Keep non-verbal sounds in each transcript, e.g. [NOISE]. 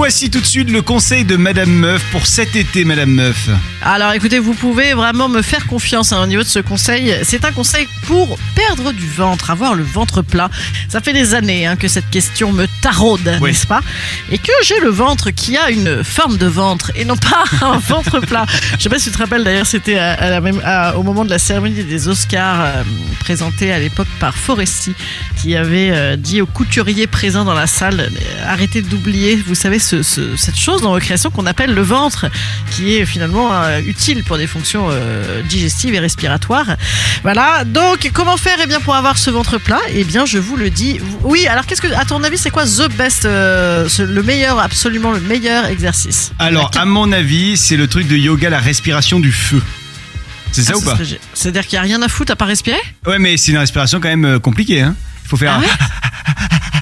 Voici tout de suite le conseil de Madame Meuf pour cet été, Madame Meuf. Alors écoutez, vous pouvez vraiment me faire confiance hein, au niveau de ce conseil. C'est un conseil pour perdre du ventre, avoir le ventre plat. Ça fait des années hein, que cette question me taraude, Oui. n'est-ce pas? Et que j'ai le ventre qui a une forme de ventre et non pas [LAUGHS] un ventre plat. Je sais pas si tu te rappelles d'ailleurs, c'était à- à la même- à- au moment de la cérémonie des Oscars euh, présentée à l'époque par Foresti qui avait euh, dit aux couturiers présents dans la salle euh, arrêtez d'oublier, vous savez, ce- ce- cette chose dans vos créations qu'on appelle le ventre, qui est finalement euh, utile pour des fonctions euh, digestives et respiratoires. Voilà, donc comment faire eh bien, pour avoir ce ventre plat? Eh bien, je vous le dis. Oui, alors qu'est-ce que, à ton avis, c'est quoi the best, euh, ce- le meilleur, absolument le meilleur exercice? Alors, à mon avis, c'est le truc de yoga, la respiration du feu. C'est ça Ah, ou pas? C'est-à-dire qu'il n'y a rien à foutre à part respirer? Ouais, mais c'est une respiration quand même compliquée. Hein. Il faut faire. Ah ouais? [LAUGHS]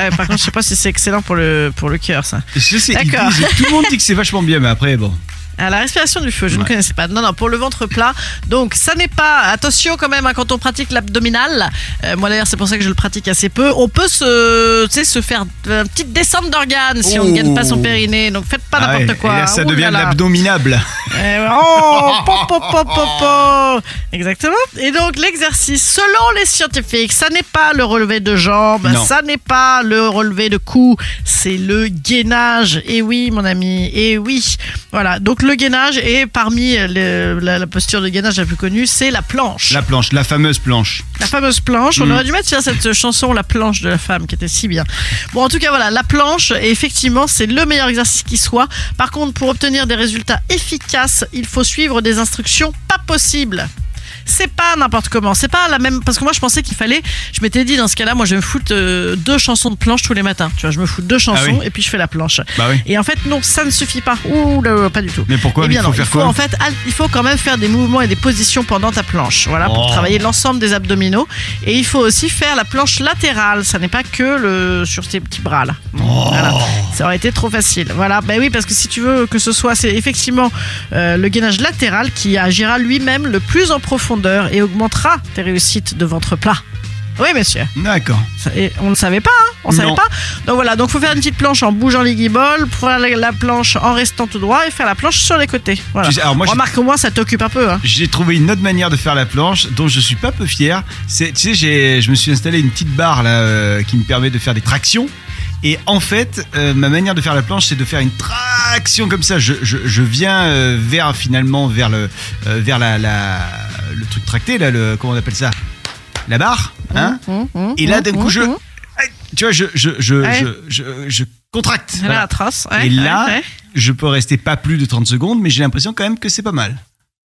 Euh, Par contre, je sais pas si c'est excellent pour le, pour le cœur, ça. Je sais, ils D'accord. disent- tout le monde dit que c'est vachement bien, mais après, bon. Ah, la respiration du feu, je ne connaissais pas. Non, non, pour le ventre plat. Donc, ça n'est pas. Attention quand même hein, quand on pratique l'abdominal. Euh, moi d'ailleurs, c'est pour ça que je le pratique assez peu. On peut se, tu sais, se faire une petite descente d'organes si on ne gagne pas son périnée. Donc, faites pas Ah n'importe quoi. Et là, ça Ouh devient là de là. l'abdominable. [LAUGHS] Oh, pop, pop, pop, pop, pop. Exactement. Et donc l'exercice, selon les scientifiques, ça n'est pas le relevé de jambes, Non. ça n'est pas le relevé de cou, c'est le gainage. Et oui, mon ami, et oui. Voilà. Donc le gainage est parmi le- la, la posture de gainage la plus connue, c'est la planche. La planche, la fameuse planche. La fameuse planche. On Mm. aurait dû mettre tiens, cette chanson, La planche de la femme, qui était si bien. Bon, en tout cas, voilà, la planche, et effectivement, c'est le meilleur exercice qui soit. Par contre, pour obtenir des résultats efficaces, il faut suivre des instructions pas possibles. C'est pas n'importe comment. C'est pas la même. Parce que moi, je pensais qu'il fallait. Je m'étais dit, dans ce cas-là, moi, je vais me foutre euh, deux chansons de planche tous les matins. Tu vois, je me fous deux chansons Ah oui. et puis je fais la planche. Bah oui. Et en fait, non, ça ne suffit pas. Ouh là, là, pas du tout. Mais pourquoi Eh bien Il faut non, faire il faut quoi en fait, il faut quand même faire des mouvements et des positions pendant ta planche, voilà, pour Oh. travailler l'ensemble des abdominaux. Et il faut aussi faire la planche latérale. Ça n'est pas que le sur tes petits bras là. Oh. Voilà. Ça aurait été trop facile. Voilà. Ben oui, parce que si tu veux que ce soit, c'est effectivement euh, le gainage latéral qui agira lui-même le plus en profondeur et augmentera tes réussites de ventre plat. Oui, monsieur. D'accord. Et on ne savait pas, hein on ne savait pas. Donc voilà, donc faut faire une petite planche en bougeant les guibolles, faire la, la planche en restant tout droit et faire la planche sur les côtés. Voilà. Tu sais, alors moi, Remarque au moins ça t'occupe un peu. Hein. J'ai trouvé une autre manière de faire la planche dont je suis pas peu fier. C'est, tu sais, je me suis installé une petite barre là euh, qui me permet de faire des tractions. Et en fait, euh, ma manière de faire la planche, c'est de faire une traction comme ça. Je, je, je viens euh, vers finalement vers le vers la, la le truc tracté là, le comment on appelle ça, la barre, hein? Hum, hum, Et là, d'un coup, je, tu vois, je je je Ouais. je, je, contracte. Là, Voilà. la trace. ouais, Et là, ouais. je peux rester pas plus de 30 secondes, mais j'ai l'impression quand même que c'est pas mal.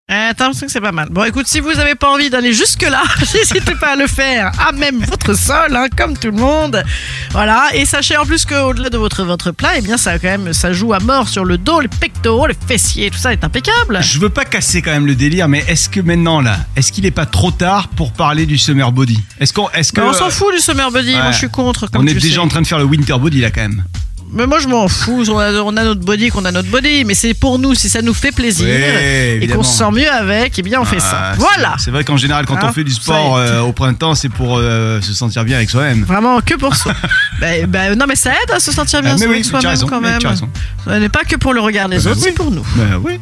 Euh, l'impression que c'est pas mal. Bon, écoute, si vous n'avez pas envie d'aller jusque-là, [LAUGHS] n'hésitez pas à le faire à même votre sol, hein, comme tout le monde. Voilà. Et sachez en plus qu'au-delà de votre ventre plat, eh bien, ça quand même, ça joue à mort sur le dos, les pectoraux, les fessiers, tout ça est impeccable. Je veux pas casser quand même le délire, mais est-ce que maintenant là, est-ce qu'il est pas trop tard pour parler du summer body? Est-ce qu'on, est-ce que Mais on s'en fout du summer body. Moi, je suis contre. Comme on est tu déjà sais. en train de faire le winter body là quand même Mais moi, je m'en fous. On a, on a notre body qu'on a notre body. Mais c'est pour nous, si ça nous fait plaisir Ouais, et qu'on se sent mieux avec, eh bien, on fait ça. Ah, Voilà. C'est vrai qu'en général, quand Hein, on fait du sport euh, au printemps, c'est pour euh, se sentir bien avec soi-même. Vraiment que pour ça. [LAUGHS] Ben, ben, non, mais ça aide à se sentir bien Ah, mais avec oui, tu as soi-même raison, quand même. tu as raison. Ce n'est pas que pour le regard des Bah autres, oui. c'est pour nous. Bah oui.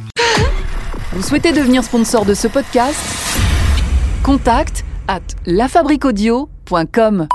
Vous souhaitez devenir sponsor de ce podcast? Contact à lafabriquaudio.com.